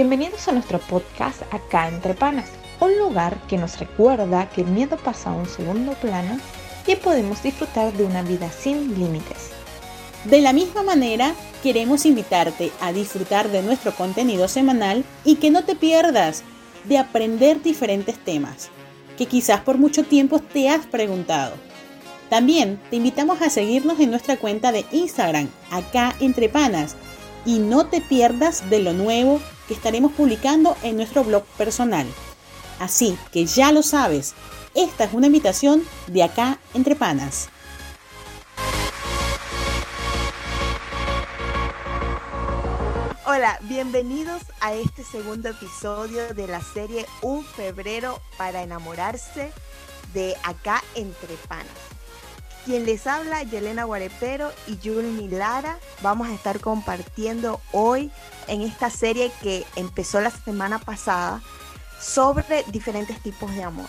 Bienvenidos a nuestro podcast Acá entre Panas, un lugar que nos recuerda que el miedo pasa a un segundo plano y podemos disfrutar de una vida sin límites. De la misma manera, queremos invitarte a disfrutar de nuestro contenido semanal y que no te pierdas de aprender diferentes temas que quizás por mucho tiempo te has preguntado. También te invitamos a seguirnos en nuestra cuenta de Instagram, acá entre panas, y no te pierdas de lo nuevo que estaremos publicando en nuestro blog personal. Así que ya lo sabes, esta es una invitación de acá entre panas. Hola, bienvenidos a este segundo episodio de la serie Un febrero para enamorarse de Acá entre Panas. Quien les habla, Yelena Guarepero y Julie Lara. Vamos a estar compartiendo hoy en esta serie que empezó la semana pasada sobre diferentes tipos de amor.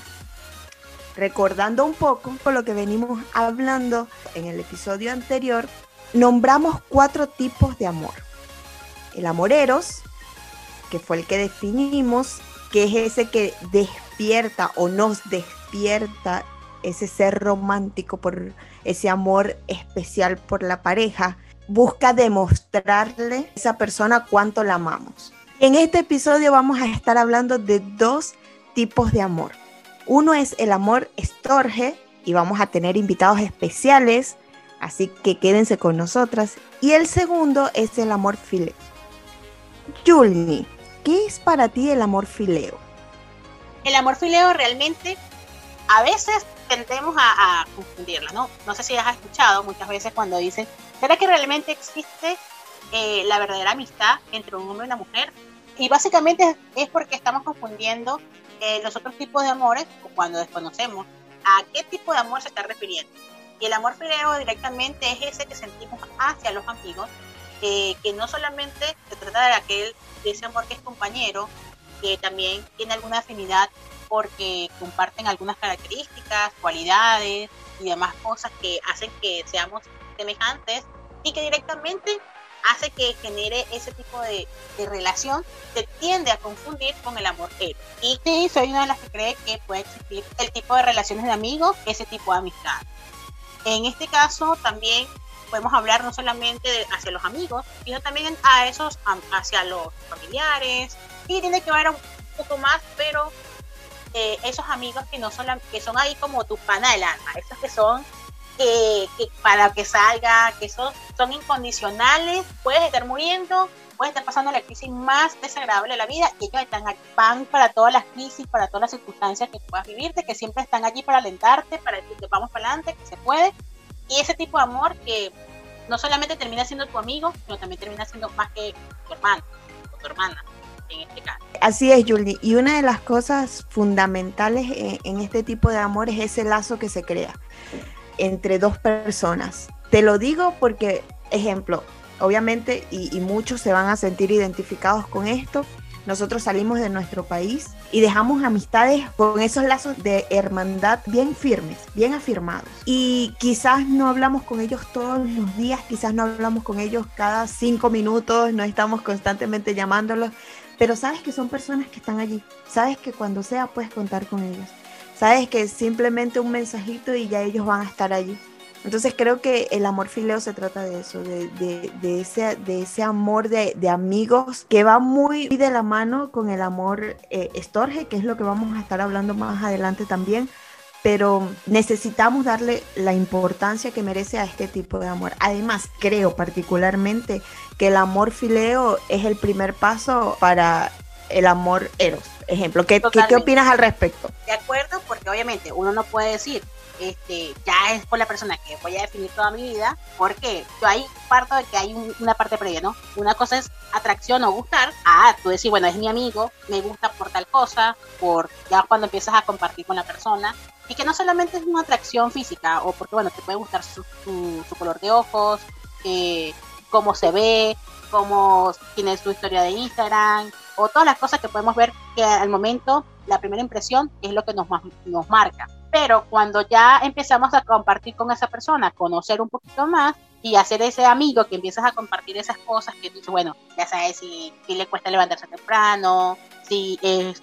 Recordando un poco por lo que venimos hablando en el episodio anterior, nombramos cuatro tipos de amor el amoreros, que fue el que definimos, que es ese que despierta o nos despierta ese ser romántico por ese amor especial por la pareja, busca demostrarle a esa persona cuánto la amamos. En este episodio vamos a estar hablando de dos tipos de amor. Uno es el amor estorge y vamos a tener invitados especiales, así que quédense con nosotras. Y el segundo es el amor fileo. Julni, ¿qué es para ti el amor fileo? El amor fileo realmente a veces tendemos a, confundirlo, ¿no? No sé si has escuchado muchas veces cuando dicen, ¿será que realmente existe eh, la verdadera amistad entre un hombre y una mujer? Y básicamente es porque estamos confundiendo eh, los otros tipos de amores cuando desconocemos a qué tipo de amor se está refiriendo. Y el amor fileo directamente es ese que sentimos hacia los amigos eh, que no solamente se trata de aquel, de ese amor que es compañero, que también tiene alguna afinidad porque comparten algunas características, cualidades y demás cosas que hacen que seamos semejantes y que directamente hace que genere ese tipo de, relación, se tiende a confundir con el amor. Y sí, soy una de las que cree que puede existir el tipo de relaciones de amigos, ese tipo de amistad. En este caso también podemos hablar no solamente hacia los amigos, sino también a esos, hacia los familiares, y tiene que ver un poco más, pero eh, esos amigos que no son, que son ahí como tu pana del alma, esos que son que, para que salga, que son, son incondicionales, puedes estar muriendo, puedes estar pasando la crisis más desagradable de la vida y ellos están aquí, van para todas las crisis, para todas las circunstancias que puedas vivirte, que siempre están allí para alentarte, para decirte vamos para adelante, que se puede y ese tipo de amor que no solamente termina siendo tu amigo, sino también termina siendo más que tu hermano o tu hermana. En este caso. Así es, Julie. Y una de las cosas fundamentales en, este tipo de amor es ese lazo que se crea entre dos personas. Te lo digo porque, ejemplo, obviamente, y, muchos se van a sentir identificados con esto, nosotros salimos de nuestro país y dejamos amistades con esos lazos de hermandad bien firmes, bien afirmados. Y quizás no hablamos con ellos todos los días, quizás no hablamos con ellos cada cinco minutos, no estamos constantemente llamándolos, pero sabes que son personas que están allí, sabes que cuando sea puedes contar con ellos, sabes que simplemente un mensajito y ya ellos van a estar allí. Entonces creo que el amor fileo se trata de eso, de, ese, amor de, amigos que va muy de la mano con el amor eh, que es lo que vamos a estar hablando más adelante también, pero necesitamos darle la importancia que merece a este tipo de amor. Además, creo particularmente que el amor fileo es el primer paso para el amor eros. Ejemplo, ¿qué, ¿qué, opinas al respecto? De acuerdo, porque obviamente uno no puede decir, este, ya es por la persona que voy a definir toda mi vida, porque yo ahí parto de que hay una parte previa, ¿no? Una cosa es atracción o gustar, ah, tú decís, bueno, es mi amigo, me gusta por tal cosa, por ya cuando empiezas a compartir con la persona, y que no solamente es una atracción física, o porque, bueno, te puede gustar su, color de ojos, eh, cómo se ve, cómo tiene su historia de Instagram, o todas las cosas que podemos ver que al momento la primera impresión es lo que nos, nos marca. Pero cuando ya empezamos a compartir con esa persona, conocer un poquito más, y hacer ese amigo que empiezas a compartir esas cosas que dices, bueno, ya sabes si, le cuesta levantarse temprano, si eh,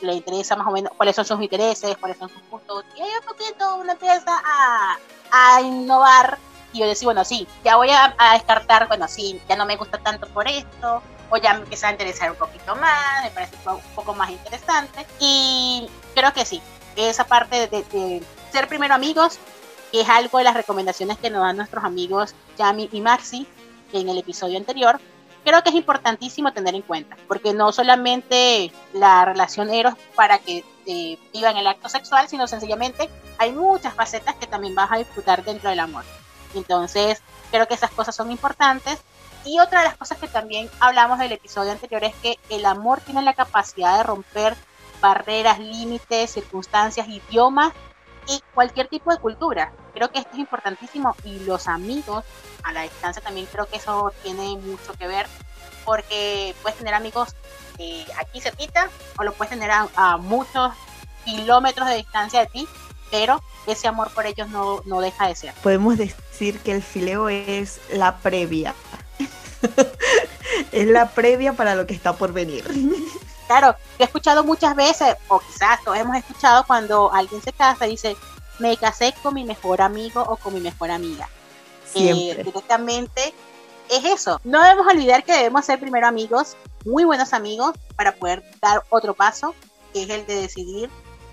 le, interesa más o menos cuáles son sus intereses, cuáles son sus gustos, y ahí un poquito uno empieza a, a innovar y yo decía, bueno, sí, ya voy a, a, descartar, bueno, sí, ya no me gusta tanto por esto, o ya me empieza a interesar un poquito más, me parece un poco más interesante, y creo que sí, esa parte de, ser primero amigos que es algo de las recomendaciones que nos dan nuestros amigos Yami y Maxi en el episodio anterior, creo que es importantísimo tener en cuenta, porque no solamente la relación eros para que eh, vivan el acto sexual, sino sencillamente hay muchas facetas que también vas a disfrutar dentro del amor. Entonces, creo que esas cosas son importantes. Y otra de las cosas que también hablamos del episodio anterior es que el amor tiene la capacidad de romper barreras, límites, circunstancias, idiomas y cualquier tipo de cultura. Creo que esto es importantísimo y los amigos a la distancia también creo que eso tiene mucho que ver porque puedes tener amigos eh, aquí cerquita o lo puedes tener a, muchos kilómetros de distancia de ti, pero ese amor por ellos no, no deja de ser. Podemos decir que el fileo es la previa. es la previa para lo que está por venir. Claro, he escuchado muchas veces, o quizás todos hemos escuchado cuando alguien se casa y dice, me casé con mi mejor amigo o con mi mejor amiga. Eh, directamente es eso. No debemos olvidar que debemos ser primero amigos, muy buenos amigos, para poder dar otro paso, que es el de decidir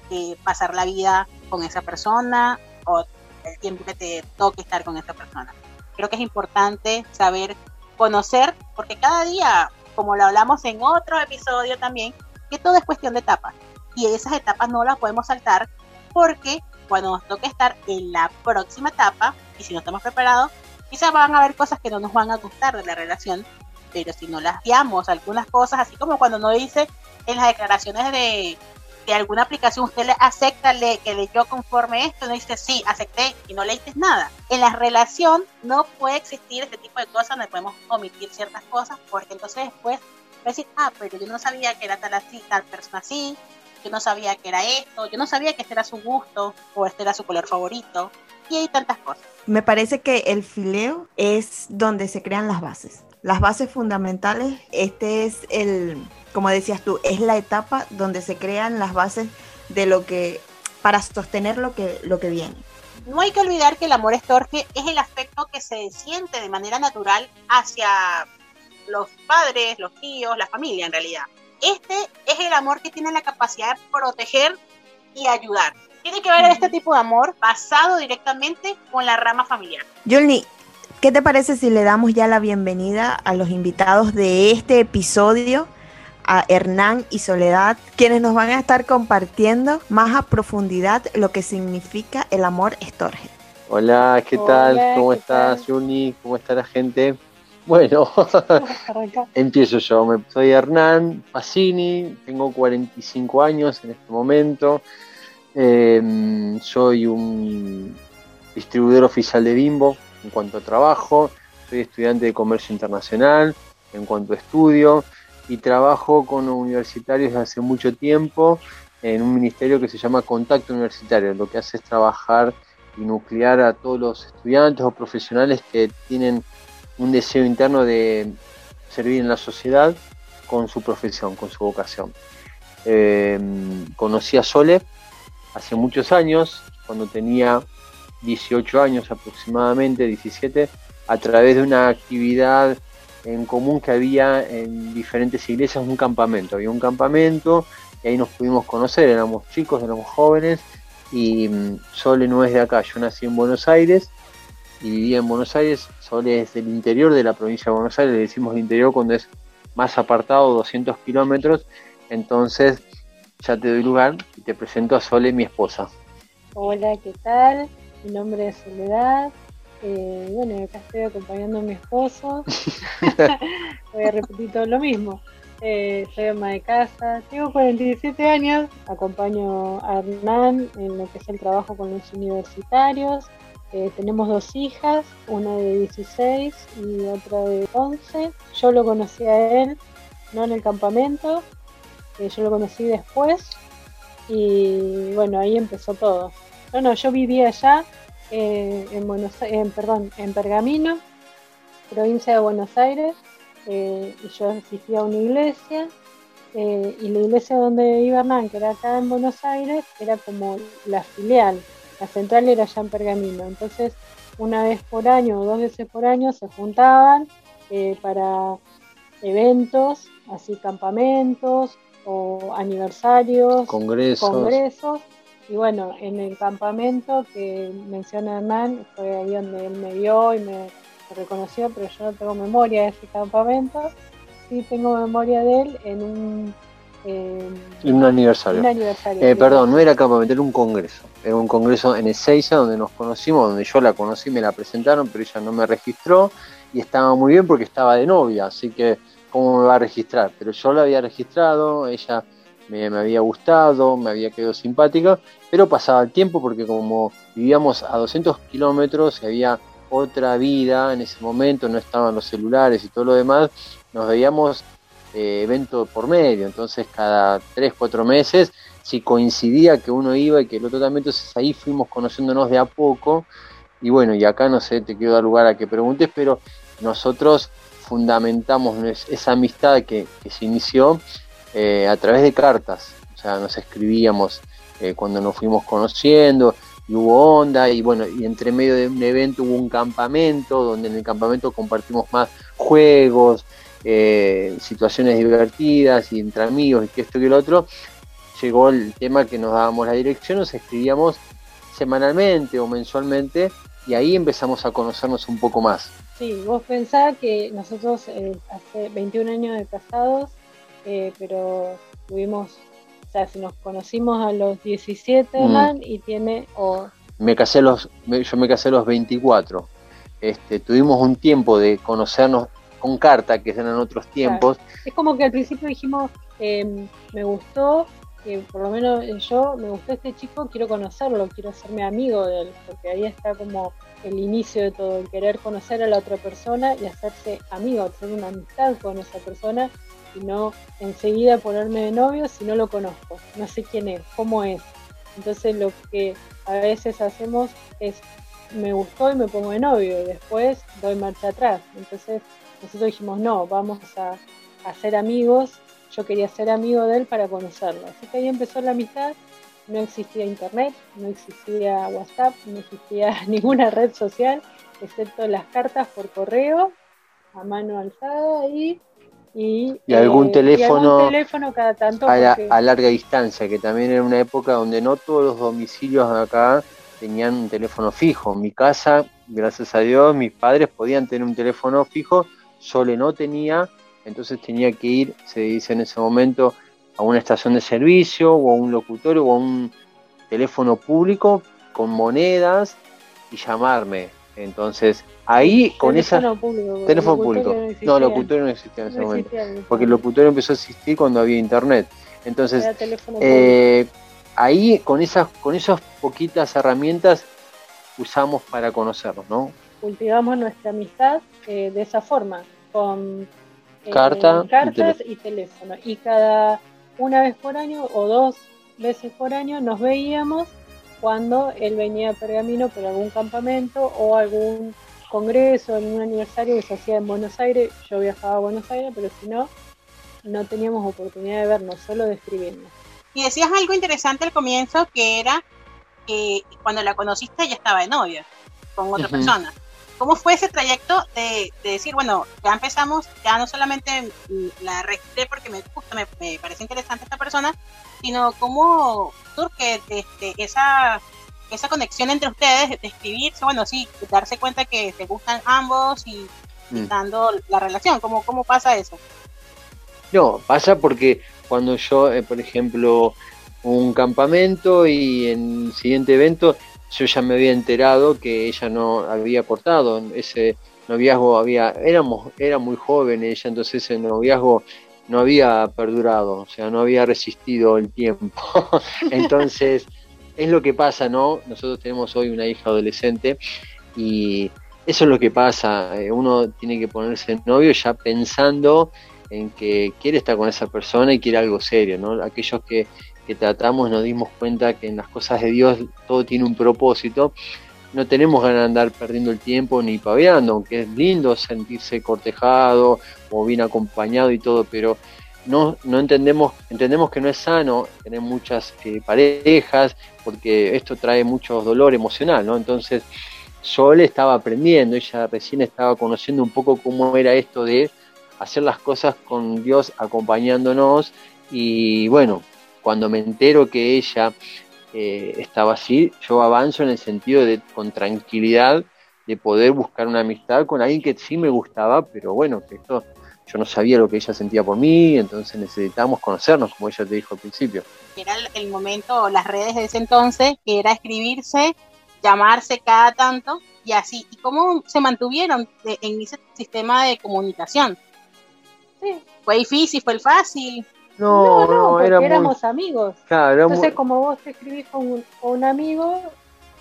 eh, pasar la vida con esa persona o el tiempo que te toque estar con esa persona. Creo que es importante saber conocer, porque cada día, como lo hablamos en otro episodio también, que todo es cuestión de etapas. Y esas etapas no las podemos saltar porque cuando nos toque estar en la próxima etapa, y si no estamos preparados, quizás van a haber cosas que no nos van a gustar de la relación, pero si no las guiamos algunas cosas, así como cuando no dice en las declaraciones de, de alguna aplicación, usted le acepta le, que le yo conforme esto, no dice sí, acepté y no le dices nada. En la relación no puede existir este tipo de cosas donde podemos omitir ciertas cosas, porque entonces después va a decir, ah, pero yo no sabía que era tal así, tal persona así, yo no sabía que era esto, yo no sabía que este era su gusto o este era su color favorito, y hay tantas cosas. Me parece que el fileo es donde se crean las bases. Las bases fundamentales, este es el, como decías tú, es la etapa donde se crean las bases de lo que, para sostener lo que, lo que viene. No hay que olvidar que el amor estorge es el aspecto que se siente de manera natural hacia los padres, los tíos, la familia en realidad. Este es el amor que tiene la capacidad de proteger y ayudar. Tiene que ver este tipo de amor basado directamente con la rama familiar. Yulni, ¿qué te parece si le damos ya la bienvenida a los invitados de este episodio? A Hernán y Soledad, quienes nos van a estar compartiendo más a profundidad lo que significa el amor estorge. Hola, ¿qué tal? ¿Cómo estás, Yuni? ¿Cómo está la gente? Bueno, empiezo yo. Soy Hernán Pacini, tengo 45 años en este momento. Em, soy un distribuidor oficial de Bimbo en cuanto a trabajo. Soy estudiante de comercio internacional en cuanto a estudio y trabajo con universitarios hace mucho tiempo en un ministerio que se llama Contacto Universitario. Lo que hace es trabajar y nuclear a todos los estudiantes o profesionales que tienen un deseo interno de servir en la sociedad con su profesión, con su vocación. Em, conocí a Sole hace muchos años, cuando tenía 18 años aproximadamente, 17, a través de una actividad en común que había en diferentes iglesias, un campamento. Había un campamento y ahí nos pudimos conocer, éramos chicos, éramos jóvenes y mm, Sole no es de acá, yo nací en Buenos Aires y vivía en Buenos Aires, Sole es del interior de la provincia de Buenos Aires, le decimos el interior cuando es más apartado, 200 kilómetros, entonces ya te doy lugar y te presento a Sole, mi esposa. Hola, ¿qué tal? Mi nombre es Soledad. Eh, bueno, acá estoy acompañando a mi esposo. Voy a repetir todo lo mismo. Eh, soy ama de casa, tengo 47 años, acompaño a Hernán en lo que es el trabajo con los universitarios. Eh, tenemos dos hijas, una de 16 y otra de 11. Yo lo conocí a él, no en el campamento, yo lo conocí después y bueno, ahí empezó todo. Bueno, yo vivía allá, eh, en Buenos en, perdón, en Pergamino, provincia de Buenos Aires, eh, y yo asistía a una iglesia, eh, y la iglesia donde iba Hernán, que era acá en Buenos Aires, era como la filial, la central era allá en Pergamino, entonces una vez por año o dos veces por año se juntaban para eventos, así campamentos o aniversarios, congresos. congresos. Y bueno, en el campamento que menciona Hernán, fue ahí donde él me vio y me, reconoció, pero yo no tengo memoria de ese campamento. Sí tengo memoria de él en un en un aniversario. eh, perdón, no era campamento, era un congreso. Era un congreso en Ezeiza donde nos conocimos, donde yo la conocí, me la presentaron, pero ella no me registró y estaba muy bien porque estaba de novia, así que cómo me va a registrar, pero yo la había registrado, ella me, había gustado, me había quedado simpática, pero pasaba el tiempo porque como vivíamos a 200 kilómetros y había otra vida en ese momento, no estaban los celulares y todo lo demás, nos veíamos eh, evento por medio, entonces cada 3, 4 meses, si coincidía que uno iba y que el otro también, entonces ahí fuimos conociéndonos de a poco, y bueno, y acá no sé, te quiero dar lugar a que preguntes, pero nosotros fundamentamos esa amistad que, se inició eh, a través de cartas, o sea, nos escribíamos eh, cuando nos fuimos conociendo y hubo onda y bueno, y entre medio de un evento hubo un campamento donde en el campamento compartimos más juegos, eh, situaciones divertidas y entre amigos y que esto y que lo otro, llegó el tema que nos dábamos la dirección, nos escribíamos semanalmente o mensualmente y ahí empezamos a conocernos un poco más. Sí, vos pensás que nosotros eh, hace 21 años de casados, eh, pero tuvimos, o sea, si nos conocimos a los 17, mm. y tiene... O... Me casé los, yo me casé a los 24. Este, tuvimos un tiempo de conocernos con carta, que eran otros tiempos. Es como que al principio dijimos, em, me gustó, que por lo menos yo, me gustó este chico, quiero conocerlo, quiero hacerme amigo de él, porque ahí está como el inicio de todo, el querer conocer a la otra persona y hacerse amigo, tener una amistad con esa persona y no enseguida ponerme de novio si no lo conozco, no sé quién es, cómo es. Entonces lo que a veces hacemos es me gustó y me pongo de novio y después doy marcha atrás. Entonces nosotros dijimos no, vamos a, a ser amigos. Yo quería ser amigo de él para conocerlo. Así que ahí empezó la amistad no existía internet, no existía WhatsApp, no existía ninguna red social, excepto las cartas por correo a mano alzada y y, algún eh, teléfono, cada tanto a, larga distancia, que también era una época donde no todos los domicilios acá tenían un teléfono fijo. En mi casa, gracias a Dios, mis padres podían tener un teléfono fijo, Sole no tenía, entonces tenía que ir, se dice en ese momento, a una estación de servicio o a un locutorio o a un teléfono público con monedas y llamarme. Entonces, ahí con esa... teléfono público. No, locutorio no existía en ese momento. porque el locutorio empezó a existir cuando había internet. Entonces, eh, ahí con esas, con esas poquitas herramientas usamos para conocernos, ¿no? Cultivamos nuestra amistad eh, de esa forma, con eh, cartas y teléfono. Y cada una vez por año o dos veces por año nos veíamos cuando él venía a Pergamino por algún campamento o algún congreso, algún aniversario que se hacía en Buenos Aires. Yo viajaba a Buenos Aires, pero si no, no teníamos oportunidad de vernos, solo de escribirnos. Y decías algo interesante al comienzo, que era que cuando la conociste ya estaba de novia con otra persona. ¿Cómo fue ese trayecto de, decir, bueno, ya empezamos, ya no solamente la registré porque me gusta, me, parece interesante esta persona, sino cómo surge este, esa, esa conexión entre ustedes, de escribirse, bueno, sí, darse cuenta que se gustan ambos y, mm. dando la relación, ¿cómo, ¿cómo pasa eso? No, pasa porque cuando yo, eh, por ejemplo, un campamento y en el siguiente evento yo ya me había enterado que ella no había cortado ese noviazgo había éramos era muy joven ella entonces ese noviazgo no había perdurado o sea no había resistido el tiempo. Entonces es lo que pasa no nosotros tenemos hoy una hija adolescente y eso es lo que pasa eh, uno tiene que ponerse novio ya pensando en que quiere estar con esa persona y quiere algo serio no aquellos que que tratamos nos dimos cuenta que en las cosas de Dios todo tiene un propósito, no tenemos ganas de andar perdiendo el tiempo ni paveando, aunque es lindo sentirse cortejado o bien acompañado y todo, pero no, no entendemos, entendemos que no es sano tener muchas eh, parejas, porque esto trae mucho dolor emocional, ¿no? Entonces, Sol estaba aprendiendo, ella recién estaba conociendo un poco cómo era esto de hacer las cosas con Dios acompañándonos y bueno, cuando me entero que ella eh, estaba así, yo avanzo en el sentido de con tranquilidad de poder buscar una amistad con alguien que sí me gustaba, pero bueno, que esto yo no sabía lo que ella sentía por mí, entonces necesitábamos conocernos, como ella te dijo al principio. Era el momento, las redes de ese entonces, que era escribirse, llamarse cada tanto y así. ¿Y cómo se mantuvieron en ese sistema de comunicación? Sí. ¿Fue difícil? ¿Fue fácil? No, no, porque éramos amigos. Entonces, como vos te escribís con un, amigo,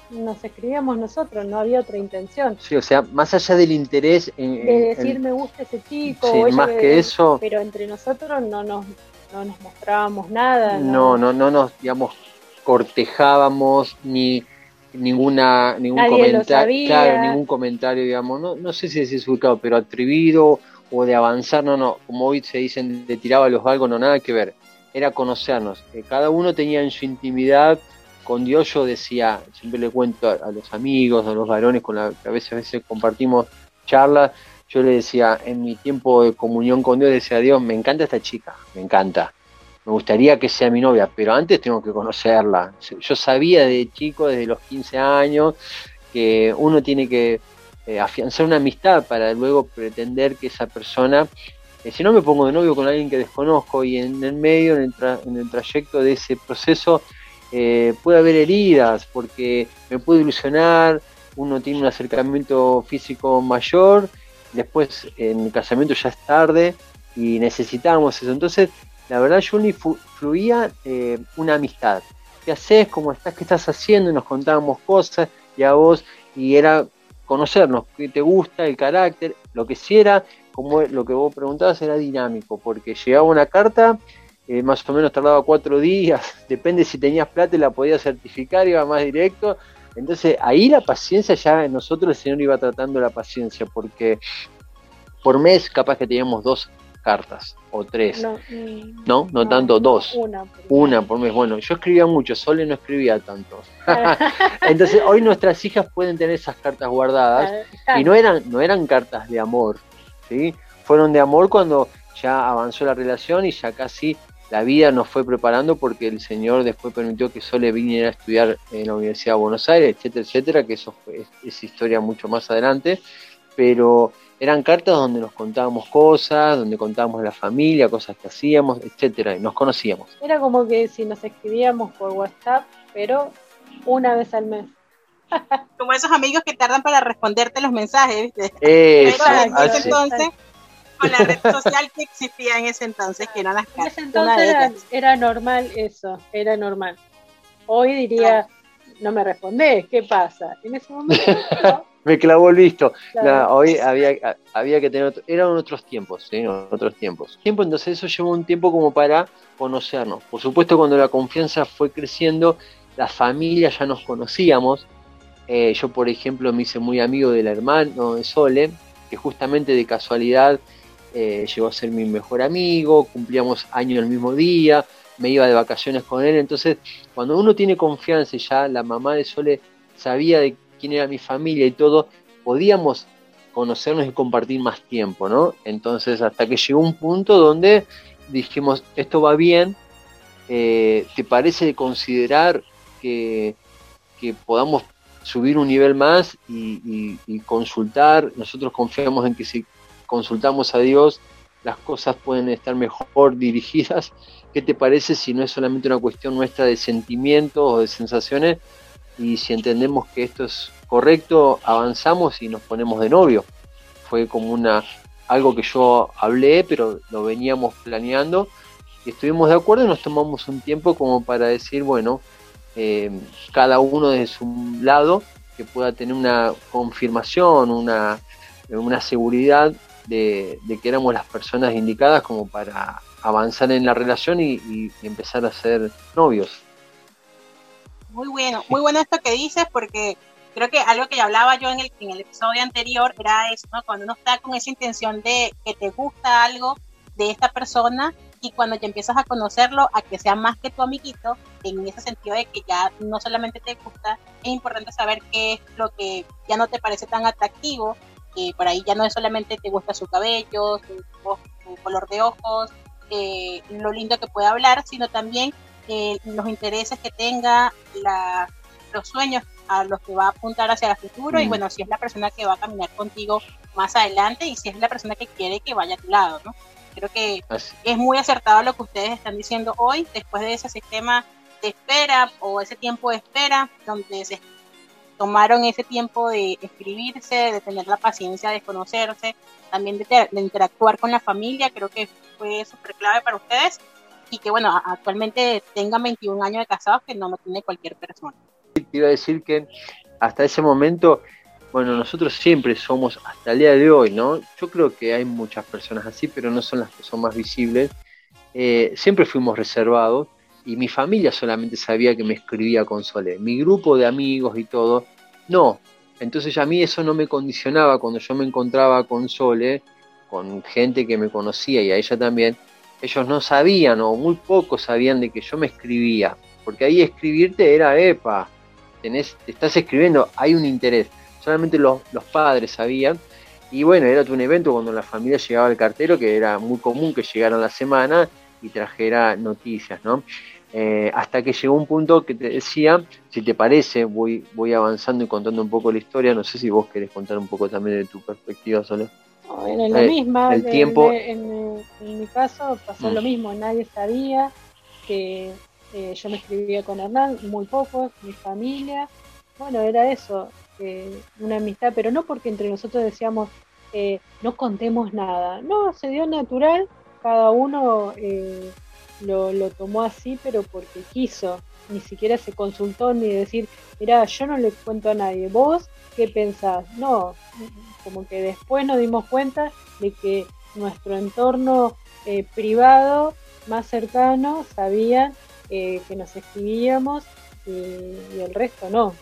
nos escribíamos nosotros, no había otra intención. Sí, o sea, más allá del interés en, de decir me gusta ese chico, sí, más que eso, pero entre nosotros no nos, no nos mostrábamos nada. No, no, no, nos, digamos, cortejábamos ni ninguna ningún comentario, claro, ningún comentario, digamos, no, no sé si es ubicado, pero atrevido o de avanzar, no, no, como hoy se dicen de tiraba los galgos, no, nada que ver, era conocernos, eh, cada uno tenía en su intimidad, con Dios yo decía, siempre le cuento a, los amigos, a los varones con los que a veces, a veces compartimos charlas, yo le decía, en mi tiempo de comunión con Dios, decía, Dios, me encanta esta chica, me encanta, me gustaría que sea mi novia, pero antes tengo que conocerla. Yo sabía de chico, desde los 15 años, que uno tiene que eh, afianzar una amistad para luego pretender que esa persona, eh, si no me pongo de novio con alguien que desconozco y en el medio, en el, trayecto de ese proceso, eh, puede haber heridas, porque me puede ilusionar, uno tiene un acercamiento físico mayor, después en el casamiento ya es tarde y necesitamos eso. Entonces, la verdad, Juni, fluía una amistad. ¿Qué haces? ¿Cómo estás? ¿Qué estás haciendo? Nos contábamos cosas y a vos, y era conocernos, qué te gusta, el carácter, lo que sí era, como lo que vos preguntabas, era dinámico, porque llegaba una carta, eh, más o menos tardaba cuatro días, depende si tenías plata y la podías certificar, iba más directo. Entonces ahí la paciencia ya nosotros el Señor iba tratando la paciencia, porque por mes capaz que teníamos dos cartas o tres. No, mm, no, no, tanto, dos. Una por, una por mes. Bueno, yo escribía mucho, Sole no escribía tanto. Entonces hoy nuestras hijas pueden tener esas cartas guardadas y no eran, no eran cartas de amor, ¿sí? Fueron de amor cuando ya avanzó la relación y ya casi la vida nos fue preparando porque el Señor después permitió que Sole viniera a estudiar en la Universidad de Buenos Aires, etcétera, etcétera, que eso fue, es historia mucho más adelante, pero eran cartas donde nos contábamos cosas, donde contábamos la familia, cosas que hacíamos, etcétera, y nos conocíamos. Era como que si nos escribíamos por WhatsApp, pero una vez al mes. como esos amigos que tardan para responderte los mensajes, ¿viste? Eso, pero en ese entonces, con la red social que existía en ese entonces, que eran las cartas. En ese entonces era, normal eso, era normal. Hoy diría, no me respondés, ¿qué pasa? En ese momento me clavó el visto. hoy había, había que tener, eran otros tiempos, ¿sí? otros tiempos. Tiempo, entonces eso llevó un tiempo como para conocernos. Por supuesto, cuando la confianza fue creciendo, la familia ya nos conocíamos. Eh, yo, por ejemplo, me hice muy amigo del hermano de Sole, que justamente de casualidad eh, llegó a ser mi mejor amigo, cumplíamos años el mismo día, me iba de vacaciones con él. Entonces, cuando uno tiene confianza y ya la mamá de Sole sabía de quién era mi familia y todo, podíamos conocernos y compartir más tiempo, ¿no? Entonces, hasta que llegó un punto donde dijimos, esto va bien, eh, ¿te parece considerar que, podamos subir un nivel más y, consultar? Nosotros confiamos en que si consultamos a Dios, las cosas pueden estar mejor dirigidas. ¿Qué te parece si no es solamente una cuestión nuestra de sentimientos o de sensaciones, y si entendemos que esto es correcto, avanzamos y nos ponemos de novio. Fue como una algo que yo hablé, pero lo veníamos planeando y estuvimos de acuerdo y nos tomamos un tiempo como para decir, bueno, eh, cada uno de su lado que pueda tener una confirmación, una, una seguridad de, que éramos las personas indicadas como para avanzar en la relación y empezar a ser novios muy bueno, muy bueno esto que dices porque creo que algo que hablaba yo en el, en el episodio anterior era eso. Cuando uno está con esa intención de que te gusta algo de esta persona y cuando ya empiezas a conocerlo, a que sea más que tu amiguito, en ese sentido de que ya no solamente te gusta, es importante saber qué es lo que ya no te parece tan atractivo, que por ahí ya no es solamente te gusta su cabello, su, color de ojos, eh, lo lindo que puede hablar, sino también eh, los intereses que tenga, la, los sueños a los que va a apuntar hacia el futuro y bueno, si es la persona que va a caminar contigo más adelante y si es la persona que quiere que vaya a tu lado, ¿no? Creo que es muy acertado lo que ustedes están diciendo hoy, después de ese sistema de espera o ese tiempo de espera, donde se tomaron ese tiempo de escribirse, de tener la paciencia de conocerse, también de, interactuar con la familia, creo que fue súper clave para ustedes y que bueno, actualmente tengan 21 años de casados que no lo tiene cualquier persona. Te iba a decir que hasta ese momento bueno, nosotros siempre somos, hasta el día de hoy, ¿no? Yo creo que hay muchas personas así, pero no son las que son más visibles. Eh, siempre fuimos reservados y mi familia solamente sabía que me escribía con Sole. Mi grupo de amigos y todo, no. Entonces a mí eso no me condicionaba cuando yo me encontraba con Sole, con gente que me conocía y a ella también. Ellos no sabían o muy pocos sabían de que yo me escribía, porque ahí escribirte era, epa, tenés, te estás escribiendo, hay un interés solamente los, padres sabían. Y bueno, era un evento cuando la familia llegaba al cartero, que era muy común que llegara la semana y trajera noticias, ¿no? Eh, hasta que llegó un punto que te decía, si te parece, voy, voy avanzando y contando un poco la historia, no sé si vos querés contar un poco también de tu perspectiva, Solo. No, la eh, misma, el tiempo... En, mi caso pasó lo mm. mismo, nadie sabía que eh, yo me escribía con Hernán, muy pocos, mi familia, bueno, era eso, una amistad, pero no porque entre nosotros decíamos eh, no contemos nada. No, se dio natural, cada uno eh, lo, tomó así, pero porque quiso. Ni siquiera se consultó ni decir, mira, yo no le cuento a nadie, vos qué pensás. No, como que después nos dimos cuenta de que nuestro entorno eh, privado más cercano sabía que nos escribíamos y el resto no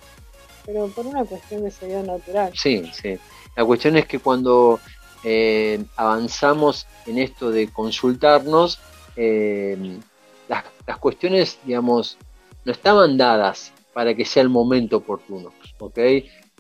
pero por una cuestión de seguridad natural. Sí, sí. La cuestión es que cuando eh, avanzamos en esto de consultarnos, eh, las, cuestiones, digamos, no estaban dadas para que sea el momento oportuno, ¿ok?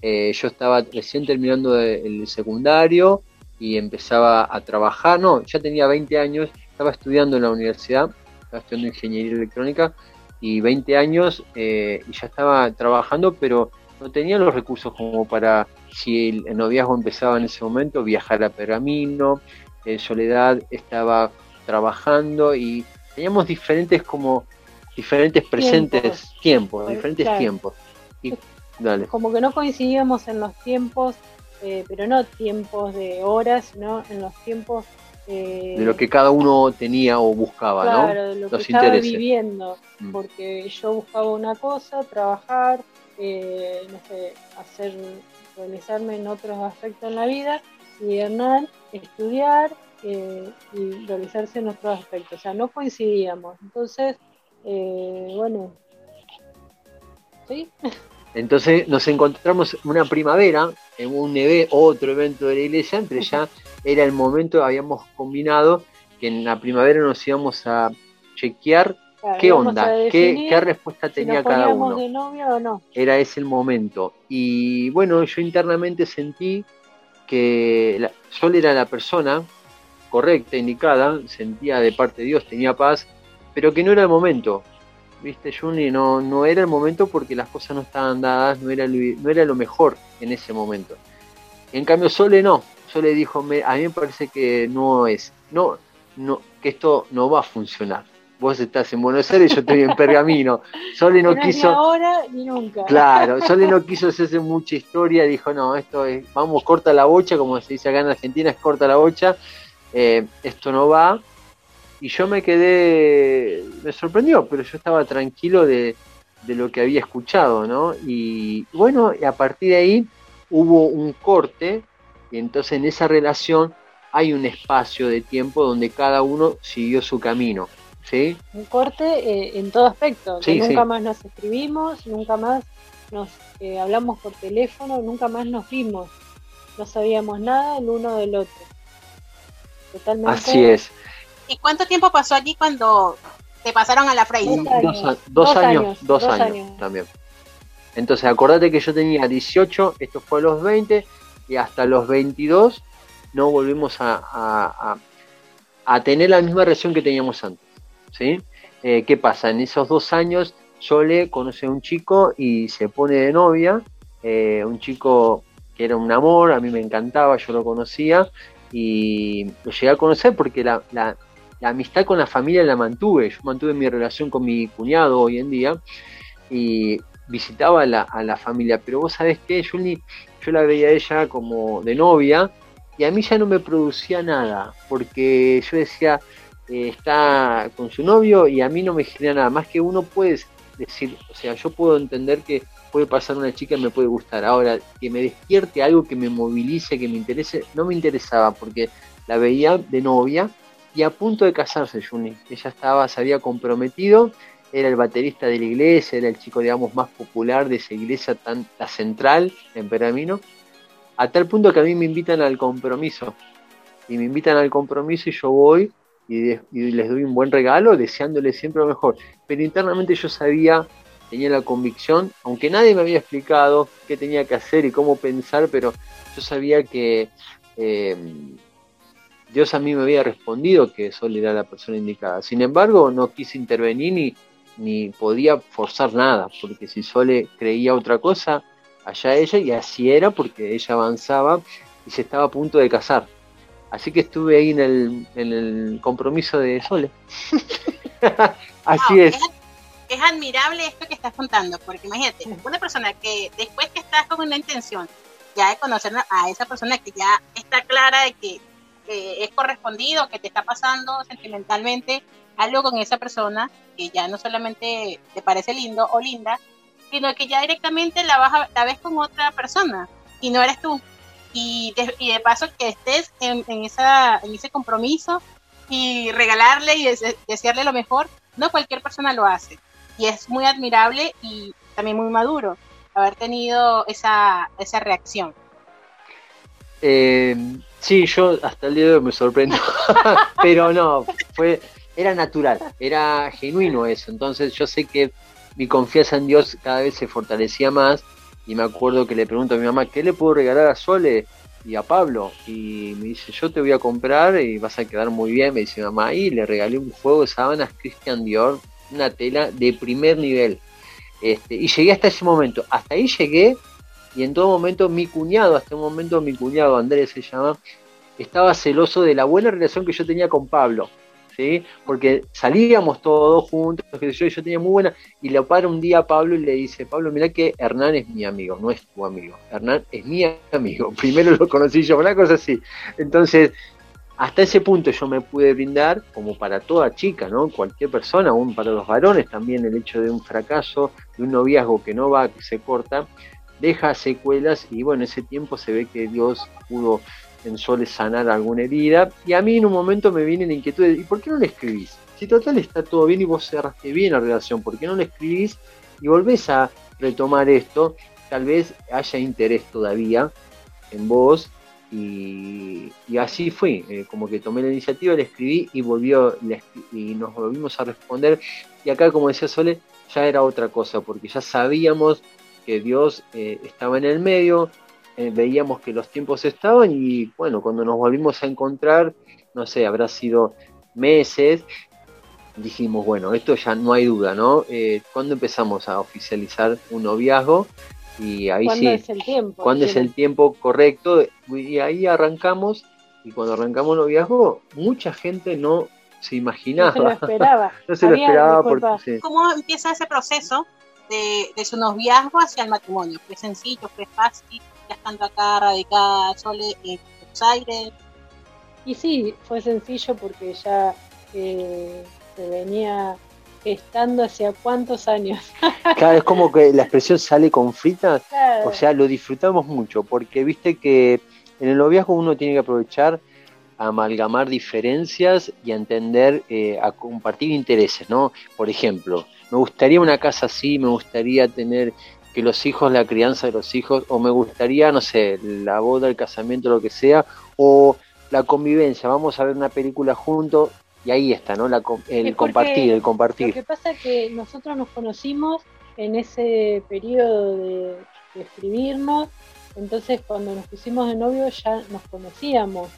Eh, yo estaba recién terminando el secundario y empezaba a trabajar, no, ya tenía 20 años, estaba estudiando en la universidad, estaba estudiando ingeniería electrónica y 20 años y ya estaba trabajando, pero no tenía los recursos como para, si el, noviazgo empezaba en ese momento, viajar a Pergamino, en Soledad estaba trabajando y teníamos diferentes como diferentes presentes tiempos, diferentes tiempos. Y, dale. Como que no coincidíamos en los tiempos, eh, pero no tiempos de horas, sino en los tiempos eh, de lo que cada uno tenía o buscaba, ¿no? De lo los que estaba viviendo, mm. porque yo buscaba una cosa, trabajar, eh, no sé, hacer, realizarme en otros aspectos en la vida y Hernán estudiar eh, y realizarse en otros aspectos. O sea, no coincidíamos. Entonces, eh, bueno, ¿sí? Entonces nos encontramos una primavera, en un otro evento de la iglesia, entre ya era el momento, habíamos combinado que en la primavera nos íbamos a chequear ¿Qué onda? ¿Qué, respuesta tenía cada uno? De novia o no? Era ese el momento. Y bueno, yo internamente sentí que la, Sol era la persona correcta, indicada, sentía de parte de Dios, tenía paz, pero que no era el momento. ¿Viste, Juni? No, no era el momento porque las cosas no estaban dadas, no era, lo, no era lo mejor en ese momento. En cambio, Sole no. Sole dijo, a mí me parece que no es, no, no, que esto no va a funcionar vos estás en Buenos Aires, yo estoy en Pergamino. Sole no, quiso. Ni ahora ni nunca. Claro, Sole no quiso hacerse mucha historia, dijo, no, esto es, vamos, corta la bocha, como se dice acá en Argentina, es corta la bocha, eh, esto no va. Y yo me quedé, me sorprendió, pero yo estaba tranquilo de, de lo que había escuchado, ¿no? Y bueno, y a partir de ahí hubo un corte, y entonces en esa relación hay un espacio de tiempo donde cada uno siguió su camino. Un corte eh, en todo aspecto. nunca más nos escribimos, nunca más nos eh, hablamos por teléfono, nunca más nos vimos, no sabíamos nada el uno del otro. Totalmente. Así es. ¿Y cuánto tiempo pasó allí cuando te pasaron a la Freire? Dos, años, dos, años, también. Entonces, acordate que yo tenía 18, esto fue a los 20, y hasta los 22 no volvimos a, a, tener la misma relación que teníamos antes. ¿Sí? Eh, ¿Qué pasa? En esos dos años le conoce a un chico y se pone de novia, eh, un chico que era un amor, a mí me encantaba, yo lo conocía y lo llegué a conocer porque la, amistad con la familia la mantuve, yo mantuve mi relación con mi cuñado hoy en día y visitaba a la, a la familia, pero vos sabés que yo, yo la veía a ella como de novia y a mí ya no me producía nada, porque yo decía, eh, está con su novio y a mí no me genera nada, más que uno puede decir, o sea, yo puedo entender que puede pasar una chica y me puede gustar, ahora que me despierte algo que me movilice, que me interese, no me interesaba, porque la veía de novia y a punto de casarse Juni, ella estaba, se había comprometido, era el baterista de la iglesia, era el chico, digamos, más popular de esa iglesia tan la central en Peramino, a tal punto que a mí me invitan al compromiso. Y me invitan al compromiso y yo voy y, les doy un buen regalo, deseándoles siempre lo mejor. Pero internamente yo sabía, tenía la convicción, aunque nadie me había explicado qué tenía que hacer y cómo pensar, pero yo sabía que eh, Dios a mí me había respondido que Sol era la persona indicada. Sin embargo, no quise intervenir ni, ni podía forzar nada, porque si Sole creía otra cosa, allá ella, y así era porque ella avanzaba y se estaba a punto de casar. Así que estuve ahí en el, en el compromiso de Sole. así es. es. admirable esto que estás contando, porque imagínate, una persona que después que estás con una intención ya de conocer a esa persona que ya está clara de que es correspondido, que te está pasando sentimentalmente algo con esa persona, que ya no solamente te parece lindo o linda, sino que ya directamente la, vas la ves con otra persona y no eres tú. Y de, y de paso que estés en, esa, en ese compromiso y regalarle y desearle lo mejor, no cualquier persona lo hace. Y es muy admirable y también muy maduro haber tenido esa, esa reacción. Eh, sí, yo hasta el día de hoy me sorprendo, pero no, fue, era natural, era genuino eso. Entonces yo sé que mi confianza en Dios cada vez se fortalecía más y me acuerdo que le pregunto a mi mamá, ¿qué le puedo regalar a Sole y a Pablo? Y me dice, yo te voy a comprar y vas a quedar muy bien, me dice mamá, y le regalé un juego de sábanas Christian Dior, una tela de primer nivel. Este, y llegué hasta ese momento, hasta ahí llegué y en todo momento mi cuñado, hasta un momento mi cuñado Andrés se llama, estaba celoso de la buena relación que yo tenía con Pablo. Porque salíamos todos juntos, yo, yo tenía muy buena, y le para un día a Pablo y le dice, Pablo, mira que Hernán es mi amigo, no es tu amigo, Hernán es mi amigo, primero lo conocí yo, una cosa así. Entonces, hasta ese punto yo me pude brindar, como para toda chica, ¿no? Cualquier persona, aún para los varones también, el hecho de un fracaso, de un noviazgo que no va, que se corta, deja secuelas y bueno, ese tiempo se ve que Dios pudo en Sole sanar alguna herida. Y a mí en un momento me viene la inquietud ¿y por qué no le escribís? Si total está todo bien y vos cerraste bien la relación, ¿por qué no le escribís y volvés a retomar esto? Tal vez haya interés todavía en vos y, así fue, eh, como que tomé la iniciativa, le escribí y volvió y nos volvimos a responder. Y acá, como decía Sole, ya era otra cosa, porque ya sabíamos que Dios eh, estaba en el medio, eh, veíamos que los tiempos estaban y bueno, cuando nos volvimos a encontrar, no sé, habrá sido meses, dijimos, bueno, esto ya no hay duda, ¿no? Eh, ¿Cuándo empezamos a oficializar un noviazgo? Y ahí ¿Cuándo sí, es el tiempo? ¿cuándo es el tiempo correcto? Y ahí arrancamos y cuando arrancamos el noviazgo, mucha gente no se imaginaba. No se lo esperaba. no se lo esperaba. Porque, ¿Cómo empieza ese proceso de, de, su noviazgo hacia el matrimonio? ¿Fue sencillo? ¿Fue fácil? Ya estando acá radicada Sole en Buenos Aires. Y sí, fue sencillo porque ya eh, se venía estando hacia cuántos años. claro, es como que la expresión sale con fritas, o sea, lo disfrutamos mucho, porque viste que en el noviazgo uno tiene que aprovechar a amalgamar diferencias y a entender, eh, a compartir intereses, ¿no? Por ejemplo, me gustaría una casa así, me gustaría tener que los hijos, la crianza de los hijos, o me gustaría, no sé, la boda, el casamiento, lo que sea, o la convivencia, vamos a ver una película juntos, y ahí está, ¿no? La, el compartir, el compartir. Lo que pasa es que nosotros nos conocimos en ese periodo de, escribirnos, entonces cuando nos pusimos de novio ya nos conocíamos,